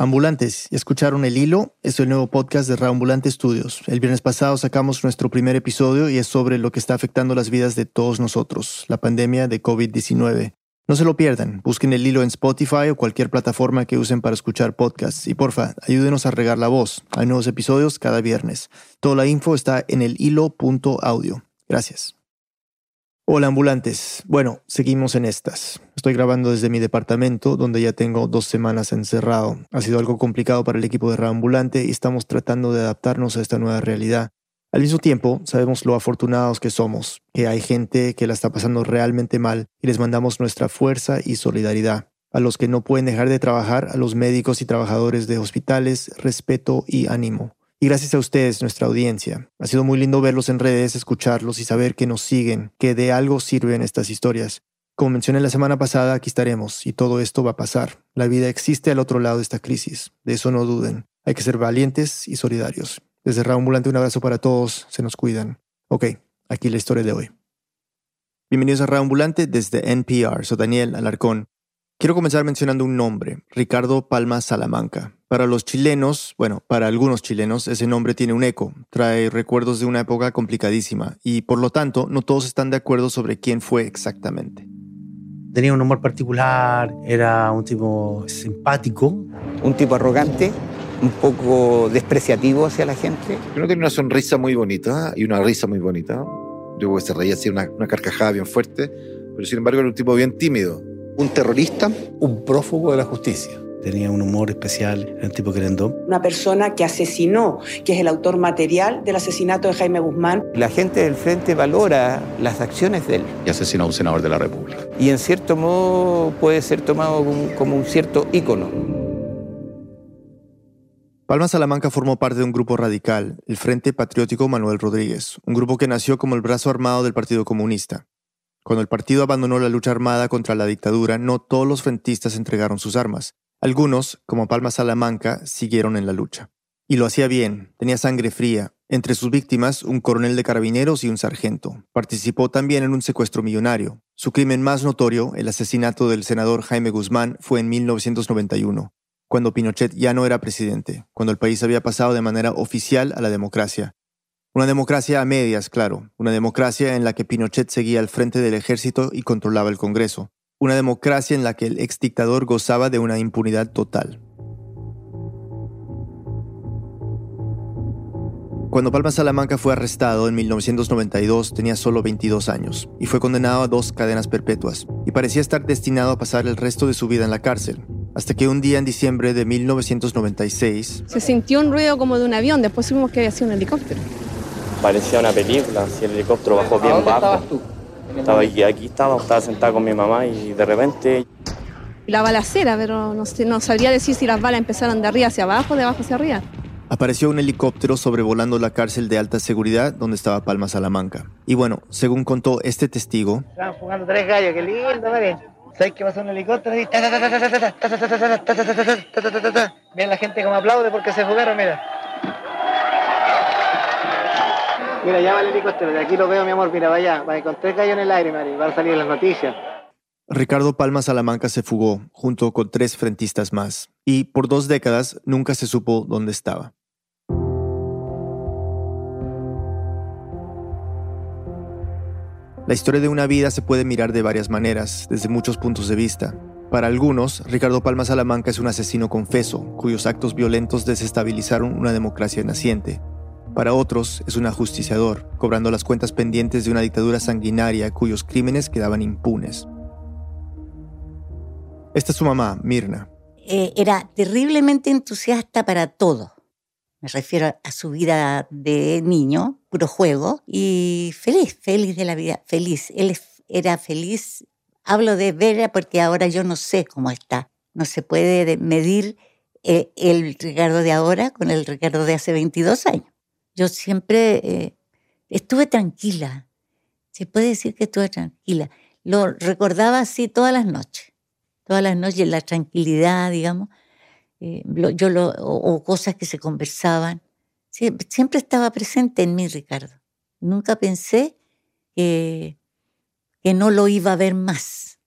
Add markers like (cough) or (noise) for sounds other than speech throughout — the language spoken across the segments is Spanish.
Ambulantes, escucharon El Hilo, es el nuevo podcast de Raambulante Studios. El viernes pasado sacamos nuestro primer episodio y es sobre lo que está afectando las vidas de todos nosotros, la pandemia de COVID-19. No se lo pierdan, busquen El Hilo en Spotify o cualquier plataforma que usen para escuchar podcasts y porfa, ayúdenos a regar la voz. Hay nuevos episodios cada viernes. Toda la info está en el hilo.audio. Gracias. Hola ambulantes. Bueno, seguimos en estas. Estoy grabando desde mi departamento, donde ya tengo dos semanas encerrado. Ha sido algo complicado para el equipo de Reambulante y estamos tratando de adaptarnos a esta nueva realidad. Al mismo tiempo, sabemos lo afortunados que somos, que hay gente que la está pasando realmente mal y les mandamos nuestra fuerza y solidaridad. A los que no pueden dejar de trabajar, a los médicos y trabajadores de hospitales, respeto y ánimo. Y gracias a ustedes, nuestra audiencia. Ha sido muy lindo verlos en redes, escucharlos y saber que nos siguen, que de algo sirven estas historias. Como mencioné la semana pasada, aquí estaremos y todo esto va a pasar. La vida existe al otro lado de esta crisis. De eso no duden. Hay que ser valientes y solidarios. Desde Raambulante un abrazo para todos. Se nos cuidan. Ok, aquí la historia de hoy. Bienvenidos a Raambulante desde NPR. Soy Daniel Alarcón. Quiero comenzar mencionando un nombre, Ricardo Palma Salamanca. Para los chilenos, bueno, para algunos chilenos, ese nombre tiene un eco, trae recuerdos de una época complicadísima y por lo tanto no todos están de acuerdo sobre quién fue exactamente. Tenía un humor particular, era un tipo simpático. Un tipo arrogante, un poco despreciativo hacia la gente. Uno tiene una sonrisa muy bonita y una risa muy bonita. Yo creo que se reía así, una, una carcajada bien fuerte, pero sin embargo era un tipo bien tímido un terrorista, un prófugo de la justicia. Tenía un humor especial, era un tipo querendón. Una persona que asesinó, que es el autor material del asesinato de Jaime Guzmán. La gente del frente valora las acciones de él. Y asesinó a un senador de la República. Y en cierto modo puede ser tomado como un cierto ícono. Palma Salamanca formó parte de un grupo radical, el Frente Patriótico Manuel Rodríguez, un grupo que nació como el brazo armado del Partido Comunista. Cuando el partido abandonó la lucha armada contra la dictadura, no todos los frentistas entregaron sus armas. Algunos, como Palma Salamanca, siguieron en la lucha. Y lo hacía bien, tenía sangre fría. Entre sus víctimas, un coronel de carabineros y un sargento. Participó también en un secuestro millonario. Su crimen más notorio, el asesinato del senador Jaime Guzmán, fue en 1991, cuando Pinochet ya no era presidente, cuando el país había pasado de manera oficial a la democracia. Una democracia a medias, claro, una democracia en la que Pinochet seguía al frente del ejército y controlaba el Congreso, una democracia en la que el ex dictador gozaba de una impunidad total. Cuando Palma Salamanca fue arrestado en 1992 tenía solo 22 años y fue condenado a dos cadenas perpetuas y parecía estar destinado a pasar el resto de su vida en la cárcel, hasta que un día en diciembre de 1996 se sintió un ruido como de un avión, después vimos que había sido un helicóptero parecía una película, si el helicóptero bajó bien bajo. Estabas tú? Estaba aquí, aquí estaba, estaba sentada con mi mamá y de repente... La balacera, pero no, no sabría decir si las balas empezaron de arriba hacia abajo de abajo hacia arriba. Apareció un helicóptero sobrevolando la cárcel de alta seguridad donde estaba Palma Salamanca. Y bueno, según contó este testigo... Estaban jugando tres gallos, qué lindo, ¿vale? ¿Sabes qué pasó en el helicóptero? Mira la gente como aplaude porque se jugaron, mira. Mira, ya va el helicóptero, de aquí lo veo, mi amor, mira, vaya, va con tres gallos en el aire, Mari, van a salir las noticias. Ricardo Palma Salamanca se fugó, junto con tres frentistas más, y por dos décadas nunca se supo dónde estaba. La historia de una vida se puede mirar de varias maneras, desde muchos puntos de vista. Para algunos, Ricardo Palma Salamanca es un asesino confeso, cuyos actos violentos desestabilizaron una democracia naciente, para otros es un ajusticiador, cobrando las cuentas pendientes de una dictadura sanguinaria cuyos crímenes quedaban impunes. Esta es su mamá, Mirna. Eh, era terriblemente entusiasta para todo. Me refiero a su vida de niño, puro juego, y feliz, feliz de la vida, feliz. Él era feliz. Hablo de Vera porque ahora yo no sé cómo está. No se puede medir eh, el Ricardo de ahora con el Ricardo de hace 22 años. Yo siempre eh, estuve tranquila. Se puede decir que estuve tranquila. Lo recordaba así todas las noches. Todas las noches, la tranquilidad, digamos. Eh, yo lo, o, cosas que se conversaban. siempre estaba presente en mí, Ricardo. Nunca pensé que, que no lo iba a ver más.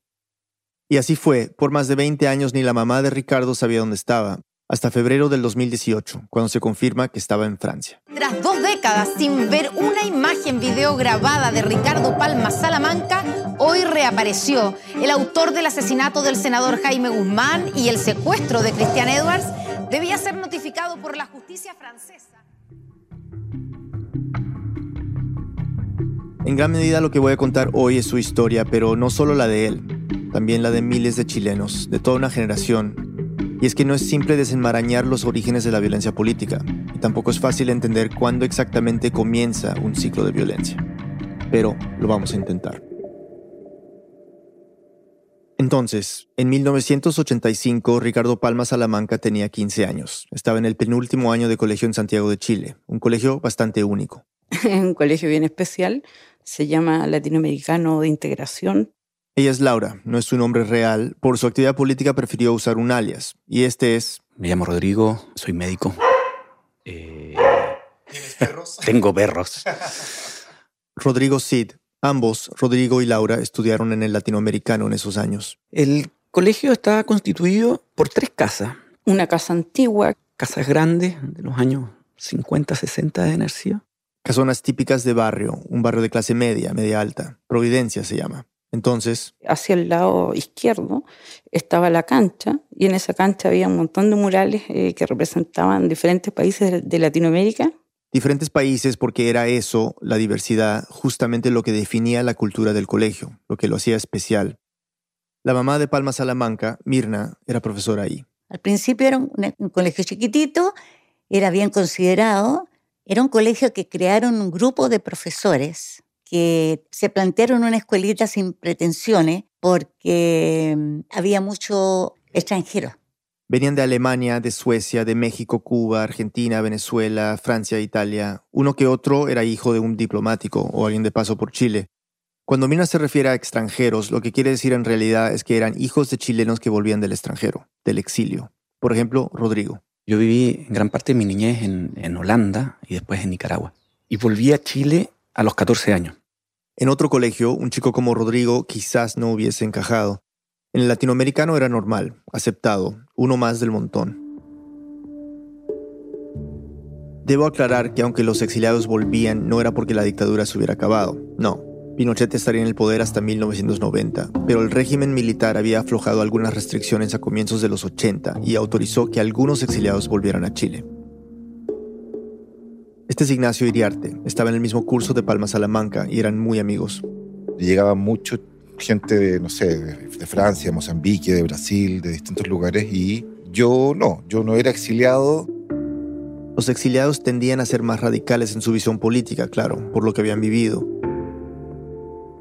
Y así fue. Por más de 20 años ni la mamá de Ricardo sabía dónde estaba. Hasta febrero del 2018, cuando se confirma que estaba en Francia. Tras dos décadas sin ver una imagen video grabada de Ricardo Palma Salamanca, hoy reapareció. El autor del asesinato del senador Jaime Guzmán y el secuestro de Christian Edwards debía ser notificado por la justicia francesa. En gran medida lo que voy a contar hoy es su historia, pero no solo la de él, también la de miles de chilenos, de toda una generación, y es que no es simple desenmarañar los orígenes de la violencia política, y tampoco es fácil entender cuándo exactamente comienza un ciclo de violencia. Pero lo vamos a intentar. Entonces, en 1985, Ricardo Palma Salamanca tenía 15 años. Estaba en el penúltimo año de colegio en Santiago de Chile, un colegio bastante único. (laughs) un colegio bien especial, se llama Latinoamericano de Integración, ella es Laura, no es su nombre real. Por su actividad política prefirió usar un alias. Y este es... Me llamo Rodrigo, soy médico. Eh, ¿Tienes (laughs) perros? Tengo perros. Rodrigo Cid. Ambos, Rodrigo y Laura, estudiaron en el latinoamericano en esos años. El colegio está constituido por tres casas. Una casa antigua. Casas grandes de los años 50, 60 de energía. Casonas típicas de barrio, un barrio de clase media, media alta. Providencia se llama. Entonces. Hacia el lado izquierdo estaba la cancha y en esa cancha había un montón de murales eh, que representaban diferentes países de Latinoamérica. Diferentes países porque era eso, la diversidad, justamente lo que definía la cultura del colegio, lo que lo hacía especial. La mamá de Palma Salamanca, Mirna, era profesora ahí. Al principio era un colegio chiquitito, era bien considerado, era un colegio que crearon un grupo de profesores que se plantearon una escuelita sin pretensiones porque mm, había mucho extranjero. Venían de Alemania, de Suecia, de México, Cuba, Argentina, Venezuela, Francia, Italia. Uno que otro era hijo de un diplomático o alguien de paso por Chile. Cuando Mina se refiere a extranjeros, lo que quiere decir en realidad es que eran hijos de chilenos que volvían del extranjero, del exilio. Por ejemplo, Rodrigo. Yo viví gran parte de mi niñez en, en Holanda y después en Nicaragua. Y volví a Chile a los 14 años. En otro colegio, un chico como Rodrigo quizás no hubiese encajado. En el latinoamericano era normal, aceptado, uno más del montón. Debo aclarar que aunque los exiliados volvían, no era porque la dictadura se hubiera acabado. No, Pinochet estaría en el poder hasta 1990, pero el régimen militar había aflojado algunas restricciones a comienzos de los 80 y autorizó que algunos exiliados volvieran a Chile. Este es Ignacio Iriarte, estaba en el mismo curso de Palma Salamanca y eran muy amigos. Llegaba mucho gente de, no sé, de, Francia, Mozambique, de Brasil, de distintos lugares y yo no, yo no era exiliado. Los exiliados tendían a ser más radicales en su visión política, claro, por lo que habían vivido.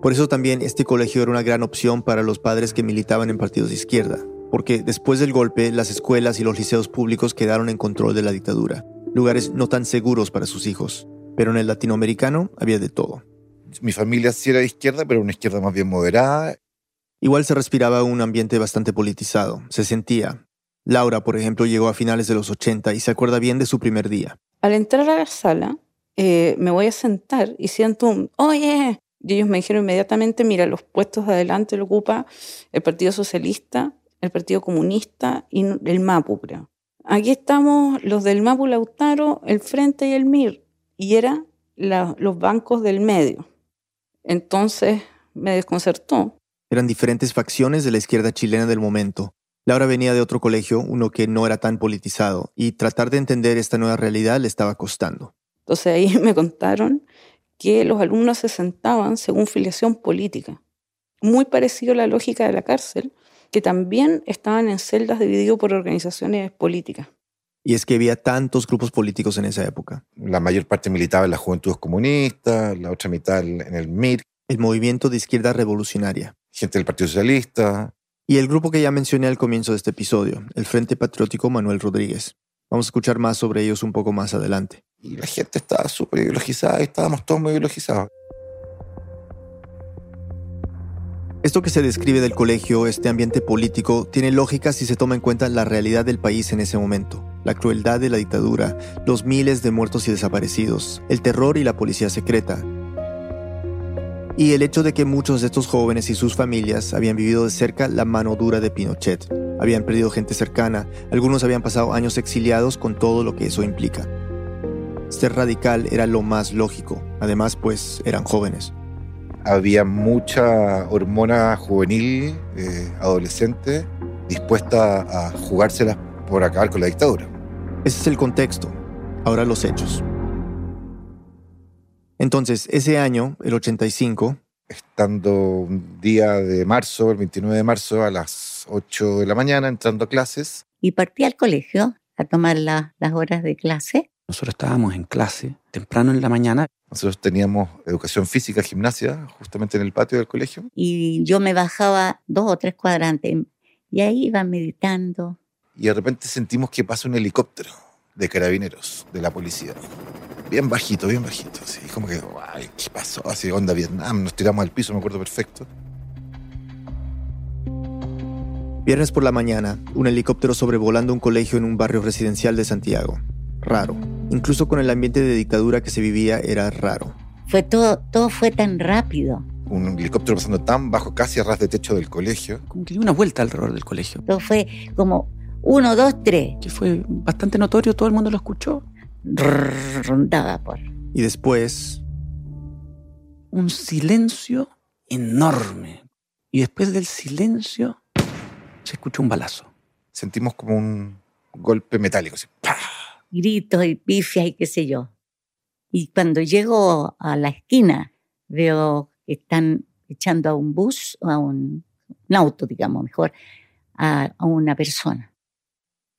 Por eso también este colegio era una gran opción para los padres que militaban en partidos de izquierda, porque después del golpe las escuelas y los liceos públicos quedaron en control de la dictadura lugares no tan seguros para sus hijos, pero en el latinoamericano había de todo. Mi familia sí era de izquierda, pero una izquierda más bien moderada. Igual se respiraba un ambiente bastante politizado, se sentía. Laura, por ejemplo, llegó a finales de los 80 y se acuerda bien de su primer día. Al entrar a la sala, eh, me voy a sentar y siento un, oye, y ellos me dijeron inmediatamente, mira, los puestos de adelante lo ocupa el Partido Socialista, el Partido Comunista y el MAPU, creo. Aquí estamos los del Mapu Lautaro, el Frente y el MIR, y eran los bancos del medio. Entonces me desconcertó. Eran diferentes facciones de la izquierda chilena del momento. Laura venía de otro colegio, uno que no era tan politizado, y tratar de entender esta nueva realidad le estaba costando. Entonces ahí (laughs) me contaron que los alumnos se sentaban según filiación política, muy parecido a la lógica de la cárcel, que también estaban en celdas divididos por organizaciones políticas. Y es que había tantos grupos políticos en esa época. La mayor parte militaba en las Juventudes Comunistas, la otra mitad en el MIR. El Movimiento de Izquierda Revolucionaria. Gente del Partido Socialista. Y el grupo que ya mencioné al comienzo de este episodio, el Frente Patriótico Manuel Rodríguez. Vamos a escuchar más sobre ellos un poco más adelante. Y la gente estaba súper ideologizada y estábamos todos muy ideologizados. Esto que se describe del colegio, este ambiente político, tiene lógica si se toma en cuenta la realidad del país en ese momento, la crueldad de la dictadura, los miles de muertos y desaparecidos, el terror y la policía secreta. Y el hecho de que muchos de estos jóvenes y sus familias habían vivido de cerca la mano dura de Pinochet, habían perdido gente cercana, algunos habían pasado años exiliados con todo lo que eso implica. Ser radical era lo más lógico, además pues eran jóvenes. Había mucha hormona juvenil, eh, adolescente, dispuesta a jugárselas por acabar con la dictadura. Ese es el contexto, ahora los hechos. Entonces, ese año, el 85, estando un día de marzo, el 29 de marzo, a las 8 de la mañana, entrando a clases. Y partí al colegio a tomar las horas de clase. Nosotros estábamos en clase temprano en la mañana. Nosotros teníamos educación física, gimnasia, justamente en el patio del colegio. Y yo me bajaba dos o tres cuadrantes y ahí iba meditando. Y de repente sentimos que pasa un helicóptero de carabineros, de la policía bien bajito, bien bajito. Así como que, ay, ¿qué pasó? Así, onda Vietnam, nos tiramos al piso, me acuerdo perfecto. Viernes por la mañana, un helicóptero sobrevolando un colegio en un barrio residencial de Santiago. Raro. Incluso con el ambiente de dictadura que se vivía era raro. Fue todo, todo fue tan rápido. Un helicóptero pasando tan bajo, casi a ras de techo del colegio. Como que dio una vuelta alrededor del colegio. Todo fue como uno, dos, tres. Que fue bastante notorio, todo el mundo lo escuchó rondaba por. Y después. Un silencio enorme. Y después del silencio se escuchó un balazo. Sentimos como un golpe metálico. Así, Gritos y pifia y qué sé yo. Y cuando llego a la esquina, veo que están echando a un bus, o a un, auto, digamos, mejor, a una persona.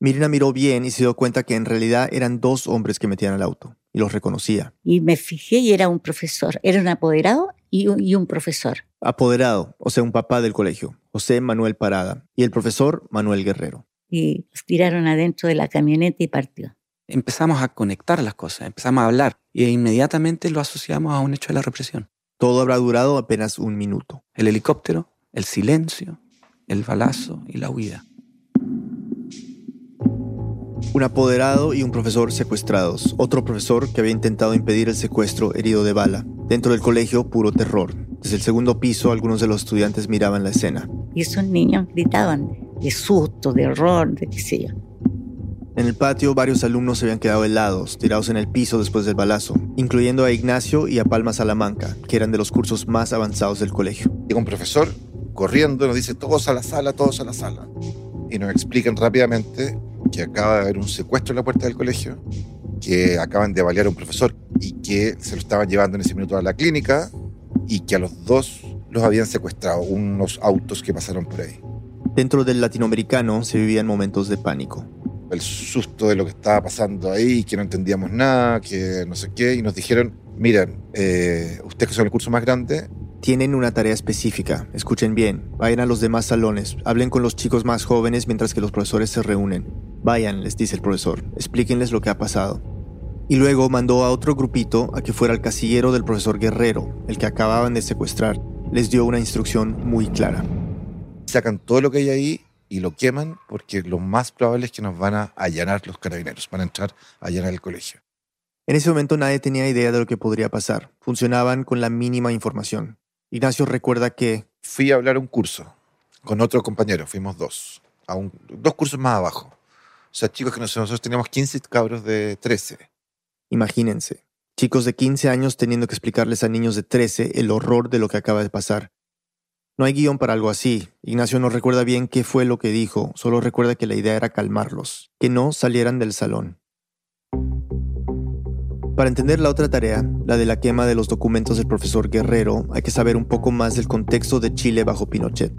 Mirina miró bien y se dio cuenta que en realidad eran dos hombres que metían al auto, y los reconocía. Y me fijé y era un profesor, era un apoderado y un, profesor. Apoderado, o sea, un papá del colegio, José Manuel Parada, y el profesor Manuel Guerrero. Y los tiraron adentro de la camioneta y partió. Empezamos a conectar las cosas, empezamos a hablar, y inmediatamente lo asociamos a un hecho de la represión. Todo habrá durado apenas un minuto. El helicóptero, el silencio, el balazo y la huida. Un apoderado y un profesor secuestrados. Otro profesor que había intentado impedir el secuestro herido de bala. Dentro del colegio, puro terror. Desde el segundo piso, algunos de los estudiantes miraban la escena. Y esos niños gritaban de susto, de horror, de qué sé yo. En el patio, varios alumnos se habían quedado helados, tirados en el piso después del balazo, incluyendo a Ignacio y a Palma Salamanca, que eran de los cursos más avanzados del colegio. Llega un profesor corriendo, nos dice todos a la sala, todos a la sala. Y nos explican rápidamente que acaba de haber un secuestro en la puerta del colegio, que acaban de balear a un profesor y que se lo estaban llevando en ese minuto a la clínica y que a los dos los habían secuestrado, unos autos que pasaron por ahí. Dentro del latinoamericano se vivían momentos de pánico. El susto de lo que estaba pasando ahí, que no entendíamos nada, que no sé qué, y nos dijeron, miren, eh, ustedes que son el curso más grande, tienen una tarea específica. Escuchen bien. Vayan a los demás salones. Hablen con los chicos más jóvenes mientras que los profesores se reúnen. Vayan, les dice el profesor. Explíquenles lo que ha pasado. Y luego mandó a otro grupito a que fuera el casillero del profesor Guerrero, el que acababan de secuestrar. Les dio una instrucción muy clara. Sacan todo lo que hay ahí y lo queman porque lo más probable es que nos van a allanar los carabineros, van a entrar a allanar el colegio. En ese momento nadie tenía idea de lo que podría pasar. Funcionaban con la mínima información. Ignacio recuerda que... Fui a hablar a un curso con otro compañero, fuimos dos, a dos cursos más abajo. O sea, chicos que nosotros teníamos 15 cabros de 13. Imagínense, chicos de 15 años teniendo que explicarles a niños de 13 el horror de lo que acaba de pasar. No hay guion para algo así. Ignacio no recuerda bien qué fue lo que dijo, solo recuerda que la idea era calmarlos, que no salieran del salón. Para entender la otra tarea, la de la quema de los documentos del profesor Guerrero, hay que saber un poco más del contexto de Chile bajo Pinochet.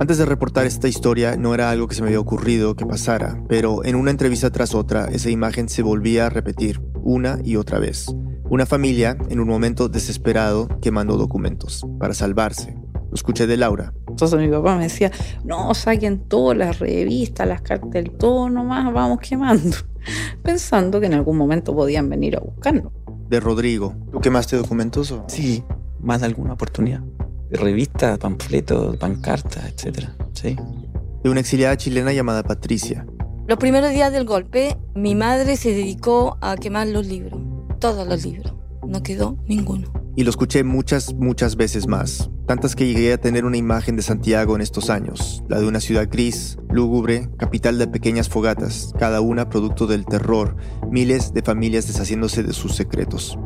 Antes de reportar esta historia no era algo que se me había ocurrido que pasara, pero en una entrevista tras otra esa imagen se volvía a repetir una y otra vez. Una familia en un momento desesperado quemando documentos para salvarse. Lo escuché de Laura. Entonces mi papá me decía, no, saquen todas las revistas, las cartas, todo nomás, vamos quemando (laughs) pensando que en algún momento podían venir a buscarnos. De Rodrigo. ¿Tú quemaste documentos? O? Sí, más de alguna oportunidad. De revistas, panfletos, pancartas, etc. Sí. De una exiliada chilena llamada Patricia. Los primeros días del golpe, mi madre se dedicó a quemar los libros. Todos los libros. No quedó ninguno. Y lo escuché muchas, muchas veces más, tantas que llegué a tener una imagen de Santiago en estos años, la de una ciudad gris, lúgubre, capital de pequeñas fogatas, cada una producto del terror, miles de familias deshaciéndose de sus secretos.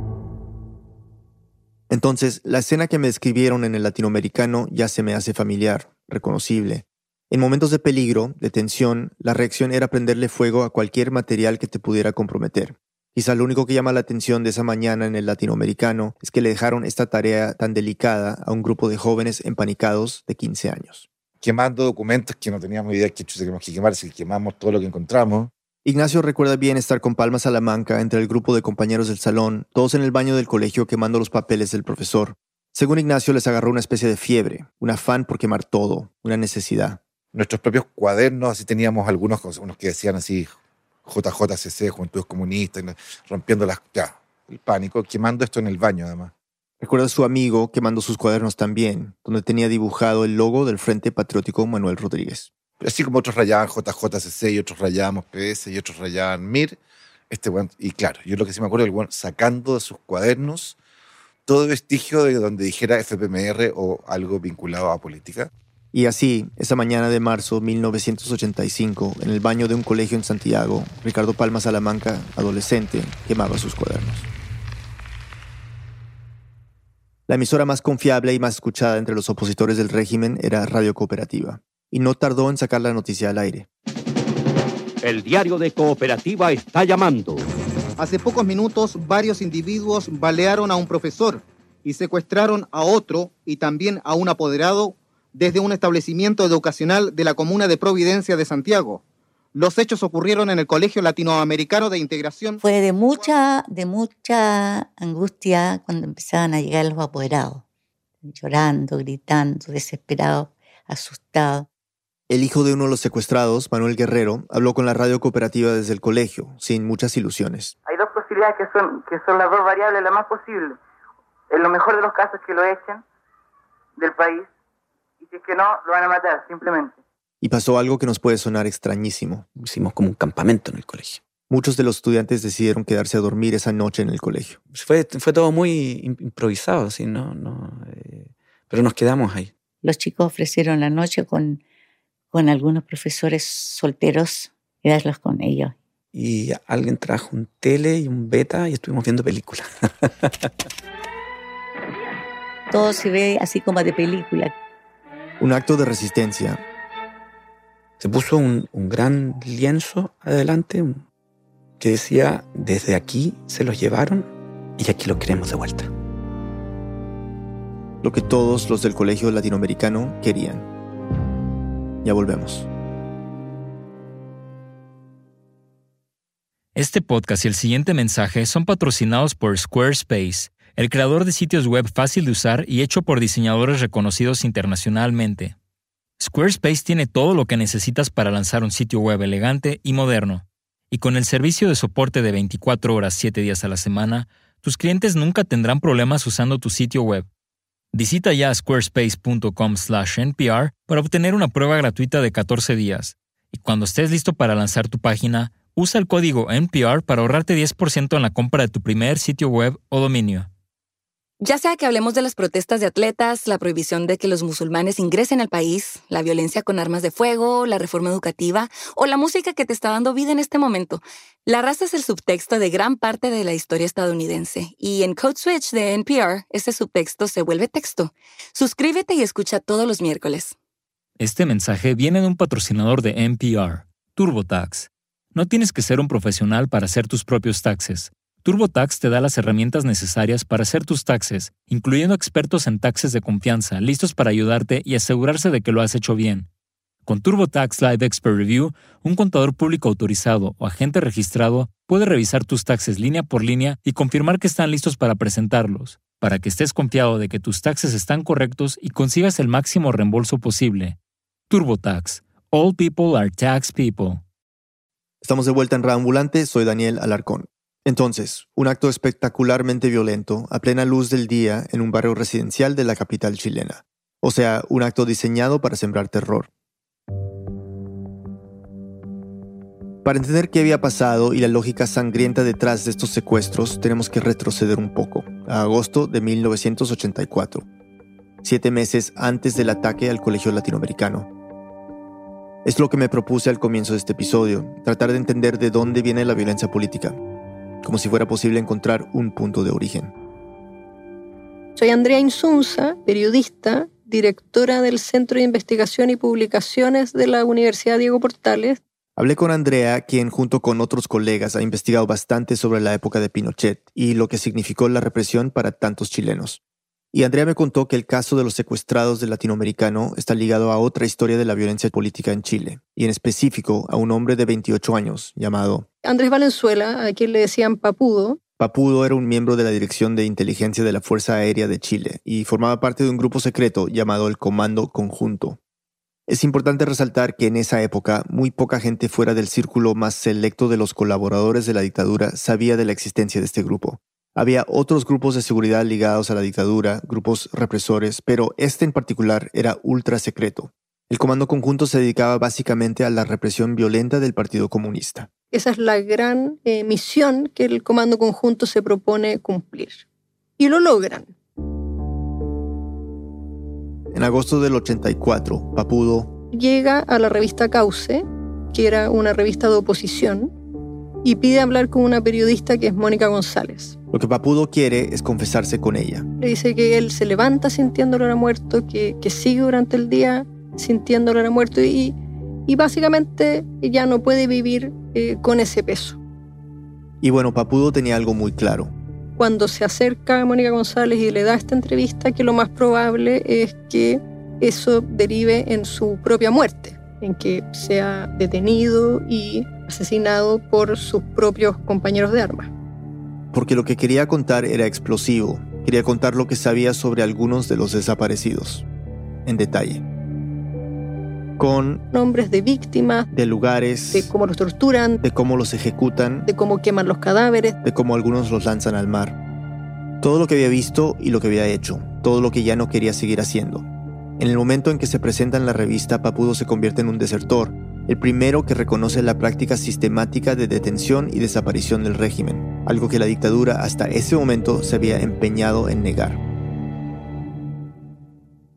Entonces, la escena que me describieron en el latinoamericano ya se me hace familiar, reconocible. En momentos de peligro, de tensión, la reacción era prenderle fuego a cualquier material que te pudiera comprometer. Quizá lo único que llama la atención de esa mañana en el latinoamericano es que le dejaron esta tarea tan delicada a un grupo de jóvenes empanicados de 15 años. Quemando documentos que no teníamos idea que teníamos que quemar, si quemamos todo lo que encontramos. Ignacio recuerda bien estar con Palma Salamanca entre el grupo de compañeros del salón, todos en el baño del colegio quemando los papeles del profesor. Según Ignacio, les agarró una especie de fiebre, un afán por quemar todo, una necesidad. Nuestros propios cuadernos, así teníamos algunos unos que decían así, JJCC, Juventudes Comunistas, rompiendo las, ya, el pánico, quemando esto en el baño además. Recuerda a su amigo quemando sus cuadernos también, donde tenía dibujado el logo del Frente Patriótico Manuel Rodríguez. Así como otros rayaban JJCC y otros rayaban PS y otros rayaban MIR. Este y claro, yo lo que sí me acuerdo, el bueno, sacando de sus cuadernos todo vestigio de donde dijera FPMR o algo vinculado a política. Y así, esa mañana de marzo de 1985, en el baño de un colegio en Santiago, Ricardo Palma Salamanca, adolescente, quemaba sus cuadernos. La emisora más confiable y más escuchada entre los opositores del régimen era Radio Cooperativa y no tardó en sacar la noticia al aire. El diario de Cooperativa está llamando. Hace pocos minutos varios individuos balearon a un profesor y secuestraron a otro y también a un apoderado desde un establecimiento educacional de la comuna de Providencia de Santiago. Los hechos ocurrieron en el Colegio Latinoamericano de Integración. Fue de mucha, de mucha angustia cuando empezaban a llegar los apoderados, llorando, gritando, desesperados, asustados. El hijo de uno de los secuestrados, Manuel Guerrero, habló con la radio cooperativa desde el colegio, sin muchas ilusiones. Hay dos posibilidades que son, que son las dos variables las más posibles. En lo mejor de los casos que lo echen del país si es que no, lo van a matar, simplemente. Y pasó algo que nos puede sonar extrañísimo. Hicimos como un campamento en el colegio. Muchos de los estudiantes decidieron quedarse a dormir esa noche en el colegio. Fue, fue todo muy improvisado, así, ¿no? no eh, pero nos quedamos ahí. Los chicos ofrecieron la noche con con algunos profesores solteros, quedarlos con ellos. Y alguien trajo un tele y un beta y estuvimos viendo películas. (laughs) Todo se ve así como de película. Un acto de resistencia. Se puso un, un gran lienzo adelante que decía, desde aquí se los llevaron y aquí lo queremos de vuelta. Lo que todos los del colegio latinoamericano querían. Ya volvemos. Este podcast y el siguiente mensaje son patrocinados por Squarespace, el creador de sitios web fácil de usar y hecho por diseñadores reconocidos internacionalmente. Squarespace tiene todo lo que necesitas para lanzar un sitio web elegante y moderno. Y con el servicio de soporte de 24 horas 7 días a la semana, tus clientes nunca tendrán problemas usando tu sitio web. Visita ya squarespace.com/npr para obtener una prueba gratuita de 14 días. Y cuando estés listo para lanzar tu página, usa el código NPR para ahorrarte 10% en la compra de tu primer sitio web o dominio. Ya sea que hablemos de las protestas de atletas, la prohibición de que los musulmanes ingresen al país, la violencia con armas de fuego, la reforma educativa o la música que te está dando vida en este momento, la raza es el subtexto de gran parte de la historia estadounidense y en Code Switch de NPR ese subtexto se vuelve texto. Suscríbete y escucha todos los miércoles. Este mensaje viene de un patrocinador de NPR, TurboTax. No tienes que ser un profesional para hacer tus propios taxes. TurboTax te da las herramientas necesarias para hacer tus taxes, incluyendo expertos en taxes de confianza, listos para ayudarte y asegurarse de que lo has hecho bien. Con TurboTax Live Expert Review, un contador público autorizado o agente registrado puede revisar tus taxes línea por línea y confirmar que están listos para presentarlos, para que estés confiado de que tus taxes están correctos y consigas el máximo reembolso posible. TurboTax. All people are tax people. Estamos de vuelta en Reambulante, soy Daniel Alarcón. Entonces, un acto espectacularmente violento a plena luz del día en un barrio residencial de la capital chilena. O sea, un acto diseñado para sembrar terror. Para entender qué había pasado y la lógica sangrienta detrás de estos secuestros, tenemos que retroceder un poco, a agosto de 1984, siete meses antes del ataque al Colegio Latinoamericano. Es lo que me propuse al comienzo de este episodio, tratar de entender de dónde viene la violencia política, como si fuera posible encontrar un punto de origen. Soy Andrea Insunza, periodista, directora del Centro de Investigación y Publicaciones de la Universidad Diego Portales. Hablé con Andrea, quien junto con otros colegas ha investigado bastante sobre la época de Pinochet y lo que significó la represión para tantos chilenos. Y Andrea me contó que el caso de los secuestrados del latinoamericano está ligado a otra historia de la violencia política en Chile, y en específico a un hombre de 28 años llamado Andrés Valenzuela, a quien le decían Papudo. Papudo era un miembro de la Dirección de Inteligencia de la Fuerza Aérea de Chile y formaba parte de un grupo secreto llamado el Comando Conjunto. Es importante resaltar que en esa época muy poca gente fuera del círculo más selecto de los colaboradores de la dictadura sabía de la existencia de este grupo. Había otros grupos de seguridad ligados a la dictadura, grupos represores, pero este en particular era ultra secreto. El Comando Conjunto se dedicaba básicamente a la represión violenta del Partido Comunista. Esa es la gran eh, misión que el Comando Conjunto se propone cumplir. Y lo logran. En agosto del 84, Papudo llega a la revista Cauce, que era una revista de oposición, y pide hablar con una periodista que es Mónica González. Lo que Papudo quiere es confesarse con ella. Le dice que él se levanta sintiendo olor a muerto, que, que sigue durante el día sintiendo olor a muerto y, y básicamente ya no puede vivir eh, con ese peso. Y bueno, Papudo tenía algo muy claro. Cuando se acerca a Mónica González y le da esta entrevista, que lo más probable es que eso derive en su propia muerte, en que sea detenido y asesinado por sus propios compañeros de armas. Porque lo que quería contar era explosivo. Quería contar lo que sabía sobre algunos de los desaparecidos. En detalle. Con nombres de víctimas, de lugares, de cómo los torturan, de cómo los ejecutan, de cómo queman los cadáveres, de cómo algunos los lanzan al mar. Todo lo que había visto y lo que había hecho, todo lo que ya no quería seguir haciendo. En el momento en que se presenta en la revista, Papudo se convierte en un desertor, el primero que reconoce la práctica sistemática de detención y desaparición del régimen, algo que la dictadura hasta ese momento se había empeñado en negar.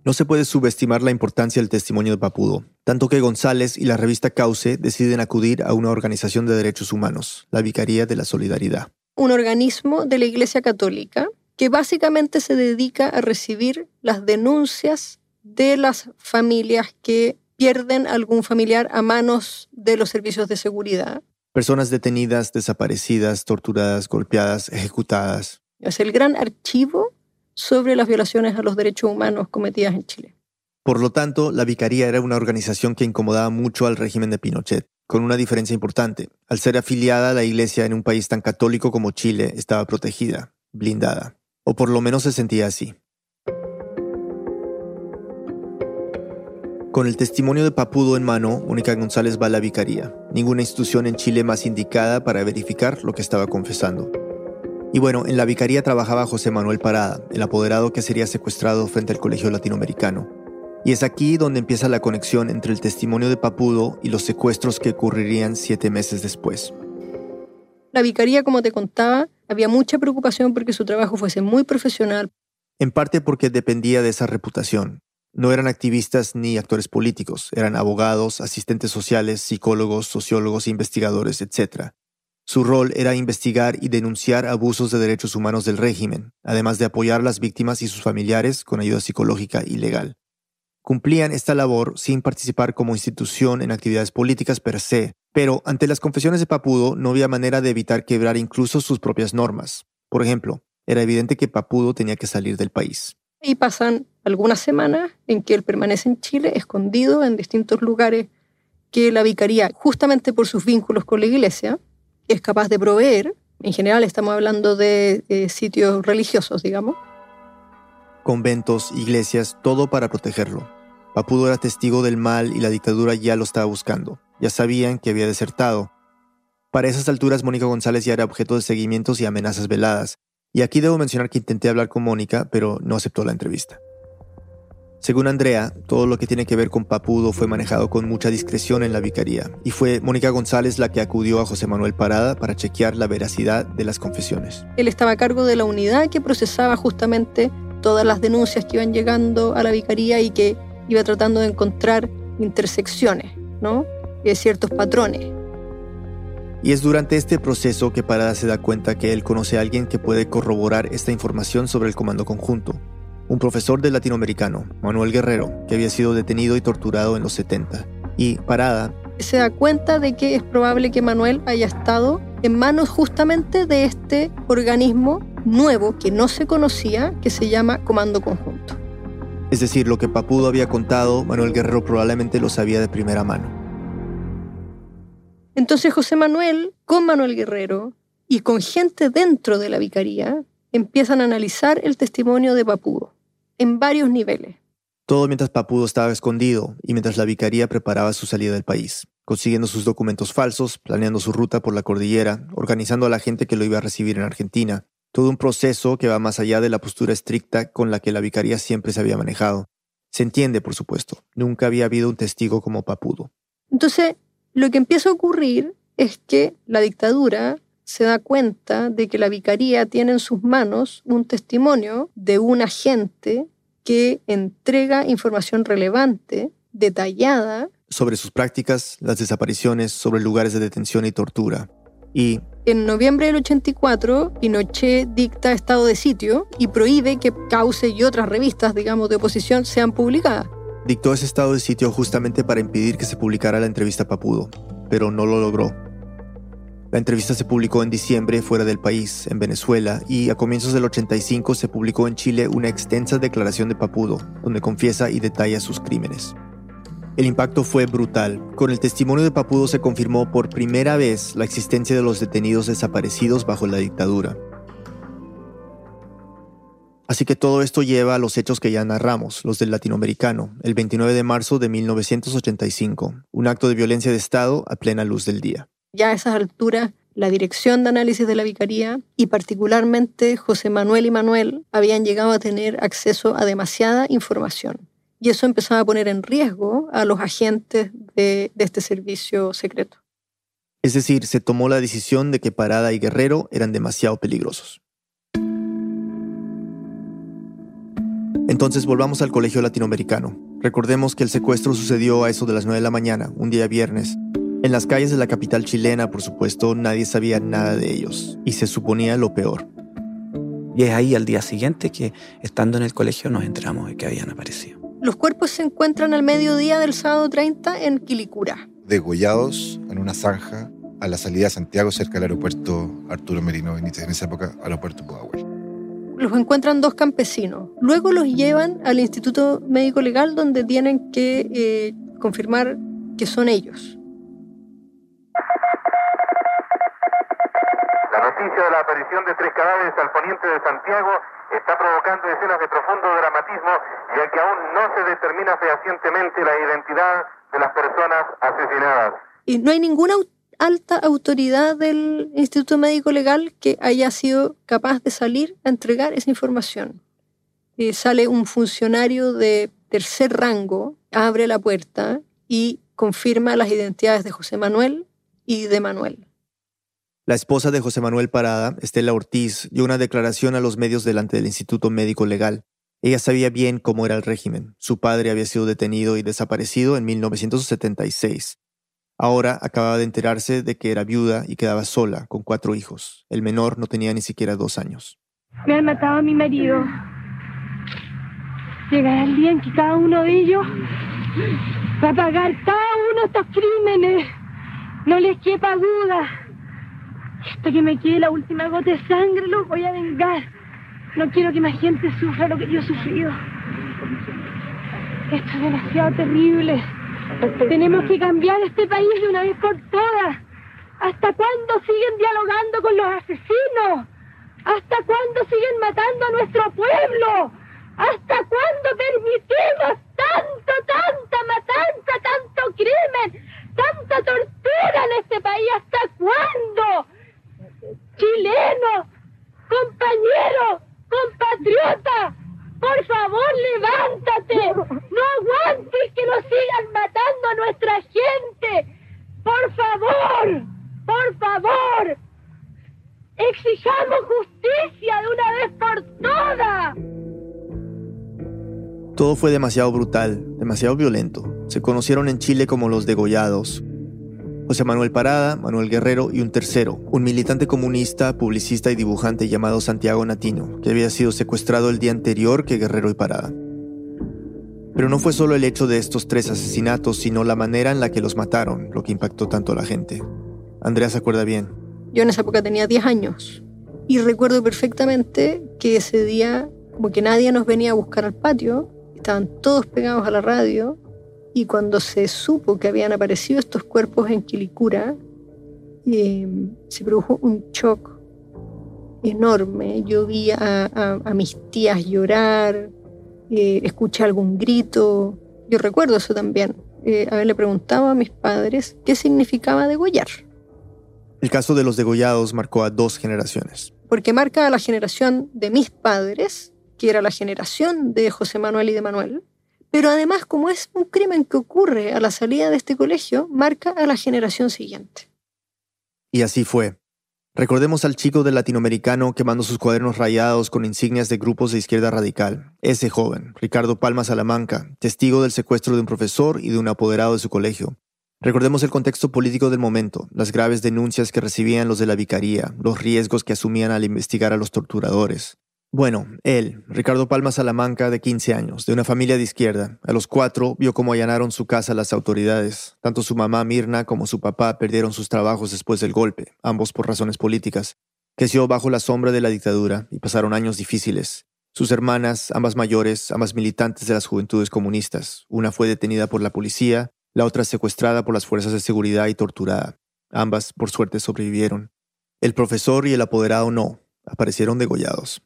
No se puede subestimar la importancia del testimonio de Papudo, tanto que González y la revista Cauce deciden acudir a una organización de derechos humanos, la Vicaría de la Solidaridad. Un organismo de la Iglesia Católica que básicamente se dedica a recibir las denuncias de las familias que pierden algún familiar a manos de los servicios de seguridad. Personas detenidas, desaparecidas, torturadas, golpeadas, ejecutadas. Es el gran archivo sobre las violaciones a los derechos humanos cometidas en Chile. Por lo tanto, la Vicaría era una organización que incomodaba mucho al régimen de Pinochet, con una diferencia importante. Al ser afiliada a la Iglesia en un país tan católico como Chile, estaba protegida, blindada, o por lo menos se sentía así. Con el testimonio de Papudo en mano, Mónica González va a la vicaría, ninguna institución en Chile más indicada para verificar lo que estaba confesando. Y bueno, en la vicaría trabajaba José Manuel Parada, el apoderado que sería secuestrado frente al Colegio Latinoamericano. Y es aquí donde empieza la conexión entre el testimonio de Papudo y los secuestros que ocurrirían siete meses después. La vicaría, como te contaba, había mucha preocupación porque su trabajo fuese muy profesional. En parte porque dependía de esa reputación, no eran activistas ni actores políticos, eran abogados, asistentes sociales, psicólogos, sociólogos, investigadores, etc. Su rol era investigar y denunciar abusos de derechos humanos del régimen, además de apoyar a las víctimas y sus familiares con ayuda psicológica y legal. Cumplían esta labor sin participar como institución en actividades políticas per se, pero ante las confesiones de Papudo no había manera de evitar quebrar incluso sus propias normas. Por ejemplo, era evidente que Papudo tenía que salir del país. Y pasan algunas semanas en que él permanece en Chile, escondido en distintos lugares que la vicaría, justamente por sus vínculos con la iglesia, es capaz de proveer. En general estamos hablando de sitios religiosos, digamos. Conventos, iglesias, todo para protegerlo. Papudo era testigo del mal y la dictadura ya lo estaba buscando. Ya sabían que había desertado. Para esas alturas, Mónica González ya era objeto de seguimientos y amenazas veladas. Y aquí debo mencionar que intenté hablar con Mónica, pero no aceptó la entrevista. Según Andrea, todo lo que tiene que ver con Papudo fue manejado con mucha discreción en la vicaría y fue Mónica González la que acudió a José Manuel Parada para chequear la veracidad de las confesiones. Él estaba a cargo de la unidad que procesaba justamente todas las denuncias que iban llegando a la vicaría y que iba tratando de encontrar intersecciones, ¿no? De ciertos patrones. Y es durante este proceso que Parada se da cuenta que él conoce a alguien que puede corroborar esta información sobre el comando conjunto. Un profesor de latinoamericano, Manuel Guerrero, que había sido detenido y torturado en los 70. Y Parada se da cuenta de que es probable que Manuel haya estado en manos justamente de este organismo nuevo que no se conocía, que se llama Comando Conjunto. Es decir, lo que Papudo había contado, Manuel Guerrero probablemente lo sabía de primera mano. Entonces José Manuel, con Manuel Guerrero y con gente dentro de la vicaría, empiezan a analizar el testimonio de Papudo en varios niveles. Todo mientras Papudo estaba escondido y mientras la vicaría preparaba su salida del país, consiguiendo sus documentos falsos, planeando su ruta por la cordillera, organizando a la gente que lo iba a recibir en Argentina. Todo un proceso que va más allá de la postura estricta con la que la vicaría siempre se había manejado. Se entiende, por supuesto, nunca había habido un testigo como Papudo. Entonces, lo que empieza a ocurrir es que la dictadura se da cuenta de que la vicaría tiene en sus manos un testimonio de un agente que entrega información relevante, detallada. Sobre sus prácticas, las desapariciones, sobre lugares de detención y tortura. Y... En noviembre del 84, Pinochet dicta estado de sitio y prohíbe que Cauce y otras revistas, digamos, de oposición sean publicadas. Dictó ese estado de sitio justamente para impedir que se publicara la entrevista a Papudo, pero no lo logró. La entrevista se publicó en diciembre fuera del país, en Venezuela, y a comienzos del 85 se publicó en Chile una extensa declaración de Papudo, donde confiesa y detalla sus crímenes. El impacto fue brutal. Con el testimonio de Papudo se confirmó por primera vez la existencia de los detenidos desaparecidos bajo la dictadura. Así que todo esto lleva a los hechos que ya narramos, los del latinoamericano, el 29 de marzo de 1985, un acto de violencia de Estado a plena luz del día. Ya a esas alturas, la dirección de análisis de la vicaría y particularmente José Manuel y Manuel habían llegado a tener acceso a demasiada información. Y eso empezaba a poner en riesgo a los agentes de, este servicio secreto. Es decir, se tomó la decisión de que Parada y Guerrero eran demasiado peligrosos. Entonces volvamos al colegio latinoamericano. Recordemos que el secuestro sucedió a eso de las 9 de la mañana, un día viernes, en las calles de la capital chilena, por supuesto, nadie sabía nada de ellos y se suponía lo peor. Y es ahí al día siguiente que, estando en el colegio, nos enteramos de que habían aparecido. Los cuerpos se encuentran al mediodía del sábado 30 en Quilicura. Degollados en una zanja a la salida de Santiago, cerca del aeropuerto Arturo Merino Benítez, en esa época, aeropuerto Pudahuel. Los encuentran dos campesinos. Luego los llevan al Instituto Médico Legal, donde tienen que eh, confirmar que son ellos. La noticia de la aparición de tres cadáveres al poniente de Santiago está provocando escenas de profundo dramatismo, ya que aún no se determina fehacientemente la identidad de las personas asesinadas. Y no hay ninguna alta autoridad del Instituto Médico Legal que haya sido capaz de salir a entregar esa información. Y sale un funcionario de tercer rango, abre la puerta y confirma las identidades de José Manuel y de Manuel. La esposa de José Manuel Parada, Estela Ortiz, dio una declaración a los medios delante del Instituto Médico Legal. Ella sabía bien cómo era el régimen. Su padre había sido detenido y desaparecido en 1976. Ahora acababa de enterarse de que era viuda y quedaba sola, con cuatro hijos. El menor no tenía ni siquiera dos años. Me han matado a mi marido. Llegará el día en que cada uno de ellos va a pagar cada uno de estos crímenes. No les quepa duda. Hasta que me quede la última gota de sangre, lo voy a vengar. No quiero que más gente sufra lo que yo he sufrido. Esto es demasiado terrible. Tenemos que cambiar este país de una vez por todas. ¿Hasta cuándo siguen dialogando con los asesinos? ¿Hasta cuándo siguen matando a nuestro pueblo? ¿Hasta cuándo permitimos tanto, tanta matanza, tanto crimen, tanta tortura en este país? ¿Hasta cuándo? chileno, compañero, compatriota, por favor levántate, no aguantes que nos sigan matando a nuestra gente, por favor, por favor, exijamos justicia de una vez por todas. Todo fue demasiado brutal, demasiado violento. Se conocieron en Chile como los degollados, José Manuel Parada, Manuel Guerrero y un tercero, un militante comunista, publicista y dibujante llamado Santiago Natino, que había sido secuestrado el día anterior que Guerrero y Parada. Pero no fue solo el hecho de estos tres asesinatos, sino la manera en la que los mataron lo que impactó tanto a la gente. Andrea se acuerda bien. Yo en esa época tenía 10 años y recuerdo perfectamente que ese día como que nadie nos venía a buscar al patio, estaban todos pegados a la radio y cuando se supo que habían aparecido estos cuerpos en Quilicura, eh, se produjo un shock enorme. Yo vi a, a mis tías llorar, eh, escuché algún grito. Yo recuerdo eso también, eh, haberle preguntado a mis padres qué significaba degollar. El caso de los degollados marcó a dos generaciones. Porque marca a la generación de mis padres, que era la generación de José Manuel y de Manuel, pero además como es un crimen que ocurre a la salida de este colegio, marca a la generación siguiente. Y así fue. Recordemos al chico del latinoamericano quemando sus cuadernos rayados con insignias de grupos de izquierda radical. Ese joven, Ricardo Palma Salamanca, testigo del secuestro de un profesor y de un apoderado de su colegio. Recordemos el contexto político del momento, las graves denuncias que recibían los de la vicaría, los riesgos que asumían al investigar a los torturadores. Bueno, él, Ricardo Palma Salamanca, de 15 años, de una familia de izquierda, a los cuatro vio cómo allanaron su casa las autoridades. Tanto su mamá Mirna como su papá perdieron sus trabajos después del golpe, ambos por razones políticas. Creció bajo la sombra de la dictadura y pasaron años difíciles. Sus hermanas, ambas mayores, ambas militantes de las juventudes comunistas. Una fue detenida por la policía, la otra secuestrada por las fuerzas de seguridad y torturada. Ambas, por suerte, sobrevivieron. El profesor y el apoderado no, aparecieron degollados.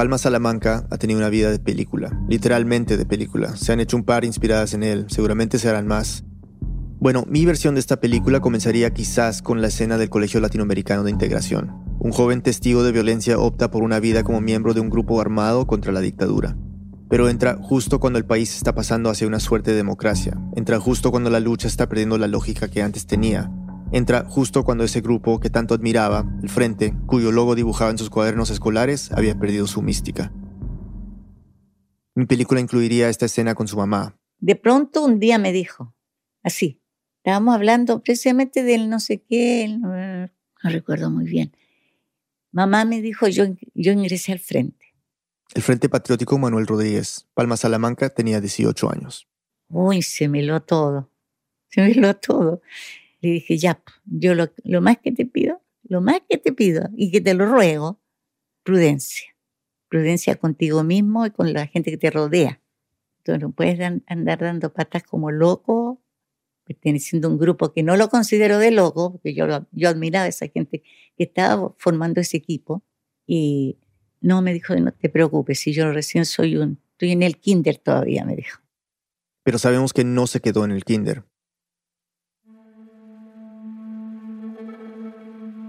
Palma Salamanca ha tenido una vida de película, literalmente de película. Se han hecho un par inspiradas en él, seguramente se harán más. Bueno, mi versión de esta película comenzaría quizás con la escena del Colegio Latinoamericano de Integración. Un joven testigo de violencia opta por una vida como miembro de un grupo armado contra la dictadura. Pero entra justo cuando el país está pasando hacia una suerte de democracia. Entra justo cuando la lucha está perdiendo la lógica que antes tenía entra justo cuando ese grupo que tanto admiraba, el Frente, cuyo logo dibujaba en sus cuadernos escolares, había perdido su mística. Mi película incluiría esta escena con su mamá. De pronto un día me dijo, así, estábamos hablando precisamente del no sé qué, no, recuerdo muy bien. Mamá me dijo, yo, yo ingresé al Frente. El Frente Patriótico Manuel Rodríguez, Palma Salamanca, tenía 18 años. Uy, se me lo todo, se me lo todo. Le dije, ya, yo lo, lo más que te pido, lo más que te pido y que te lo ruego, prudencia. Prudencia contigo mismo y con la gente que te rodea. Entonces no puedes andar dando patas como loco, perteneciendo a un grupo que no lo considero de loco, porque yo, yo admiraba a esa gente que estaba formando ese equipo. Y no, me dijo, no te preocupes, si yo recién soy un, estoy en el kinder todavía, me dijo. Pero sabemos que no se quedó en el kinder.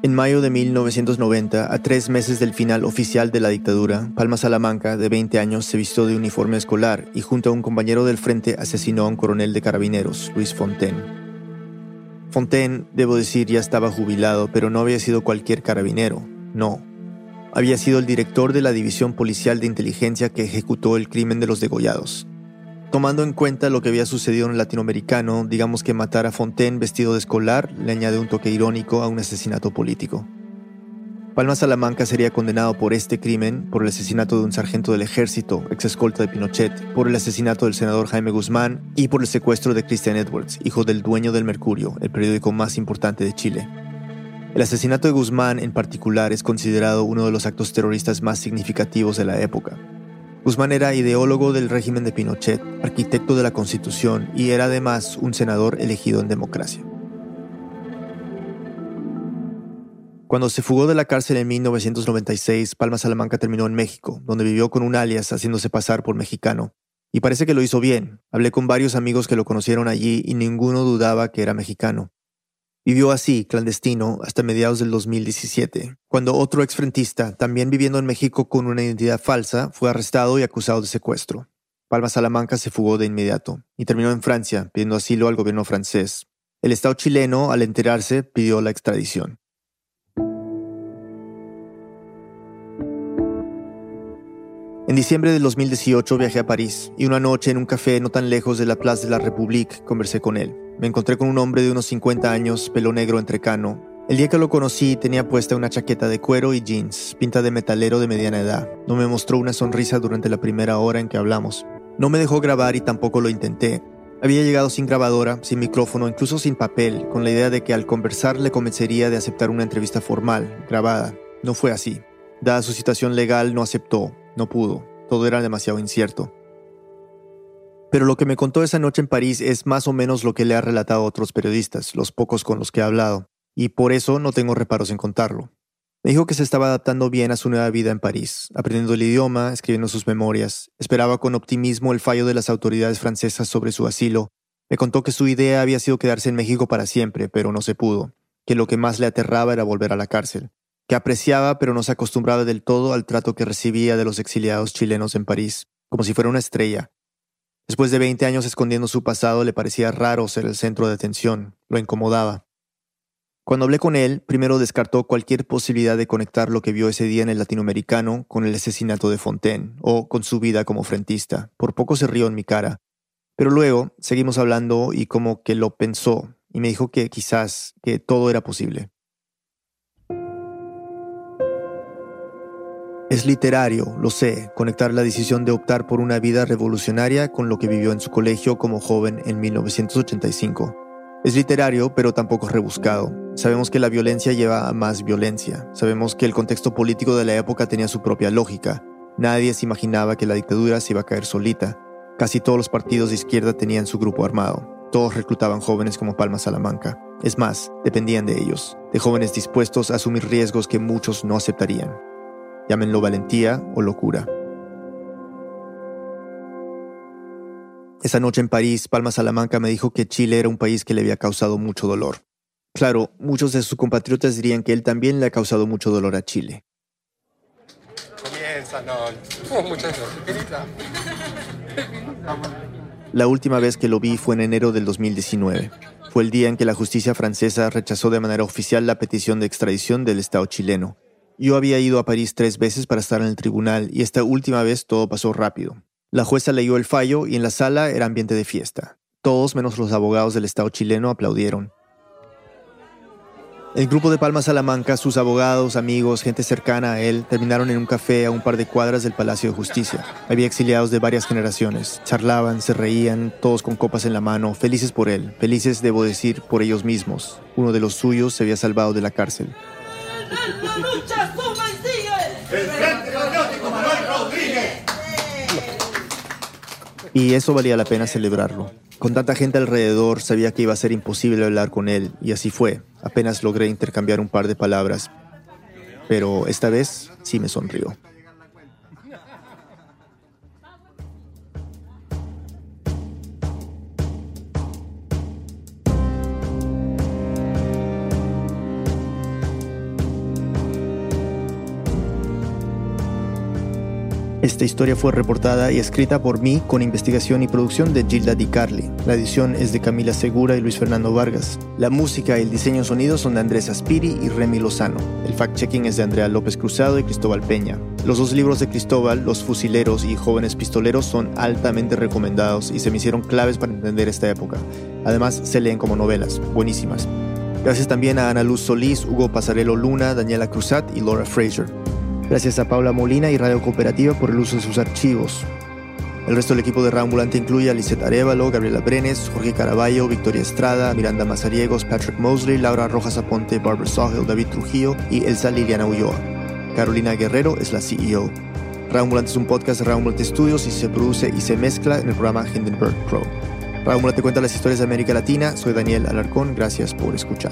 En mayo de 1990, a tres meses del final oficial de la dictadura, Palma Salamanca, de 20 años, se vistió de uniforme escolar y junto a un compañero del frente asesinó a un coronel de carabineros, Luis Fontaine. Fontaine, debo decir, ya estaba jubilado, pero no había sido cualquier carabinero, no. Había sido el director de la División Policial de Inteligencia que ejecutó el crimen de los degollados, Tomando en cuenta lo que había sucedido en el latinoamericano, digamos que matar a Fontaine vestido de escolar le añade un toque irónico a un asesinato político. Palma Salamanca sería condenado por este crimen, por el asesinato de un sargento del ejército, ex escolta de Pinochet, por el asesinato del senador Jaime Guzmán y por el secuestro de Christian Edwards, hijo del dueño del Mercurio, el periódico más importante de Chile. El asesinato de Guzmán en particular es considerado uno de los actos terroristas más significativos de la época. Guzmán era ideólogo del régimen de Pinochet, arquitecto de la Constitución y era además un senador elegido en democracia. Cuando se fugó de la cárcel en 1996, Palma Salamanca terminó en México, donde vivió con un alias haciéndose pasar por mexicano. Y parece que lo hizo bien. Hablé con varios amigos que lo conocieron allí y ninguno dudaba que era mexicano. Vivió así, clandestino, hasta mediados del 2017, cuando otro exfrentista, también viviendo en México con una identidad falsa, fue arrestado y acusado de secuestro. Palma Salamanca se fugó de inmediato y terminó en Francia, pidiendo asilo al gobierno francés. El Estado chileno, al enterarse, pidió la extradición. En diciembre del 2018 viajé a París y una noche en un café no tan lejos de la Place de la République conversé con él. Me encontré con un hombre de unos 50 años, pelo negro entrecano. El día que lo conocí tenía puesta una chaqueta de cuero y jeans, pinta de metalero de mediana edad. No me mostró una sonrisa durante la primera hora en que hablamos. No me dejó grabar y tampoco lo intenté. Había llegado sin grabadora, sin micrófono, incluso sin papel, con la idea de que al conversar le convencería de aceptar una entrevista formal, grabada. No fue así. Dada su situación legal, no aceptó, no pudo. Todo era demasiado incierto. Pero lo que me contó esa noche en París es más o menos lo que le ha relatado a otros periodistas, los pocos con los que he hablado, y por eso no tengo reparos en contarlo. Me dijo que se estaba adaptando bien a su nueva vida en París, aprendiendo el idioma, escribiendo sus memorias, esperaba con optimismo el fallo de las autoridades francesas sobre su asilo, me contó que su idea había sido quedarse en México para siempre, pero no se pudo, que lo que más le aterraba era volver a la cárcel, que apreciaba pero no se acostumbraba del todo al trato que recibía de los exiliados chilenos en París, como si fuera una estrella. Después de 20 años escondiendo su pasado le parecía raro ser el centro de atención, lo incomodaba. Cuando hablé con él, primero descartó cualquier posibilidad de conectar lo que vio ese día en el latinoamericano con el asesinato de Fontaine o con su vida como frentista. Por poco se rió en mi cara. Pero luego seguimos hablando y como que lo pensó y me dijo que quizás que todo era posible. Es literario, lo sé, conectar la decisión de optar por una vida revolucionaria con lo que vivió en su colegio como joven en 1985. Es literario, pero tampoco rebuscado. Sabemos que la violencia lleva a más violencia. Sabemos que el contexto político de la época tenía su propia lógica. Nadie se imaginaba que la dictadura se iba a caer solita. Casi todos los partidos de izquierda tenían su grupo armado. Todos reclutaban jóvenes como Palma Salamanca. Es más, dependían de ellos, de jóvenes dispuestos a asumir riesgos que muchos no aceptarían. Llámenlo valentía o locura. Esa noche en París, Palma Salamanca me dijo que Chile era un país que le había causado mucho dolor. Claro, muchos de sus compatriotas dirían que él también le ha causado mucho dolor a Chile. Comienza, no. (laughs) Muchas gracias. La última vez que lo vi fue en enero del 2019. Fue el día en que la justicia francesa rechazó de manera oficial la petición de extradición del Estado chileno. Yo había ido a París tres veces para estar en el tribunal y esta última vez todo pasó rápido. La jueza leyó el fallo y en la sala era ambiente de fiesta. Todos menos los abogados del Estado chileno aplaudieron. El grupo de Palma Salamanca, sus abogados, amigos, gente cercana a él, terminaron en un café a un par de cuadras del Palacio de Justicia. Había exiliados de varias generaciones. Charlaban, se reían, todos con copas en la mano, felices por él, felices, debo decir, por ellos mismos. Uno de los suyos se había salvado de la cárcel. Y eso valía la pena celebrarlo. Con tanta gente alrededor sabía que iba a ser imposible hablar con él, y así fue. Apenas logré intercambiar un par de palabras. Pero esta vez sí me sonrió. Esta historia fue reportada y escrita por mí con investigación y producción de Gilda Di Carli. La edición es de Camila Segura y Luis Fernando Vargas. La música y el diseño sonido son de Andrés Aspiri y Remy Lozano. El fact-checking es de Andrea López Cruzado y Cristóbal Peña. Los dos libros de Cristóbal, Los Fusileros y Jóvenes Pistoleros, son altamente recomendados y se me hicieron claves para entender esta época. Además, se leen como novelas, buenísimas. Gracias también a Ana Luz Solís, Hugo Pasarelo Luna, Daniela Cruzat y Laura Fraser. Gracias a Paula Molina y Radio Cooperativa por el uso de sus archivos. El resto del equipo de Ambulante incluye a Lisette Arevalo, Gabriela Brenes, Jorge Caraballo, Victoria Estrada, Miranda Mazariegos, Patrick Mosley, Laura Rojas Aponte, Barbara Sahel, David Trujillo y Elsa Liliana Ulloa. Carolina Guerrero es la CEO. Ambulante es un podcast de Ambulante Studios y se produce y se mezcla en el programa Hindenburg Pro. Ambulante cuenta las historias de América Latina. Soy Daniel Alarcón. Gracias por escuchar.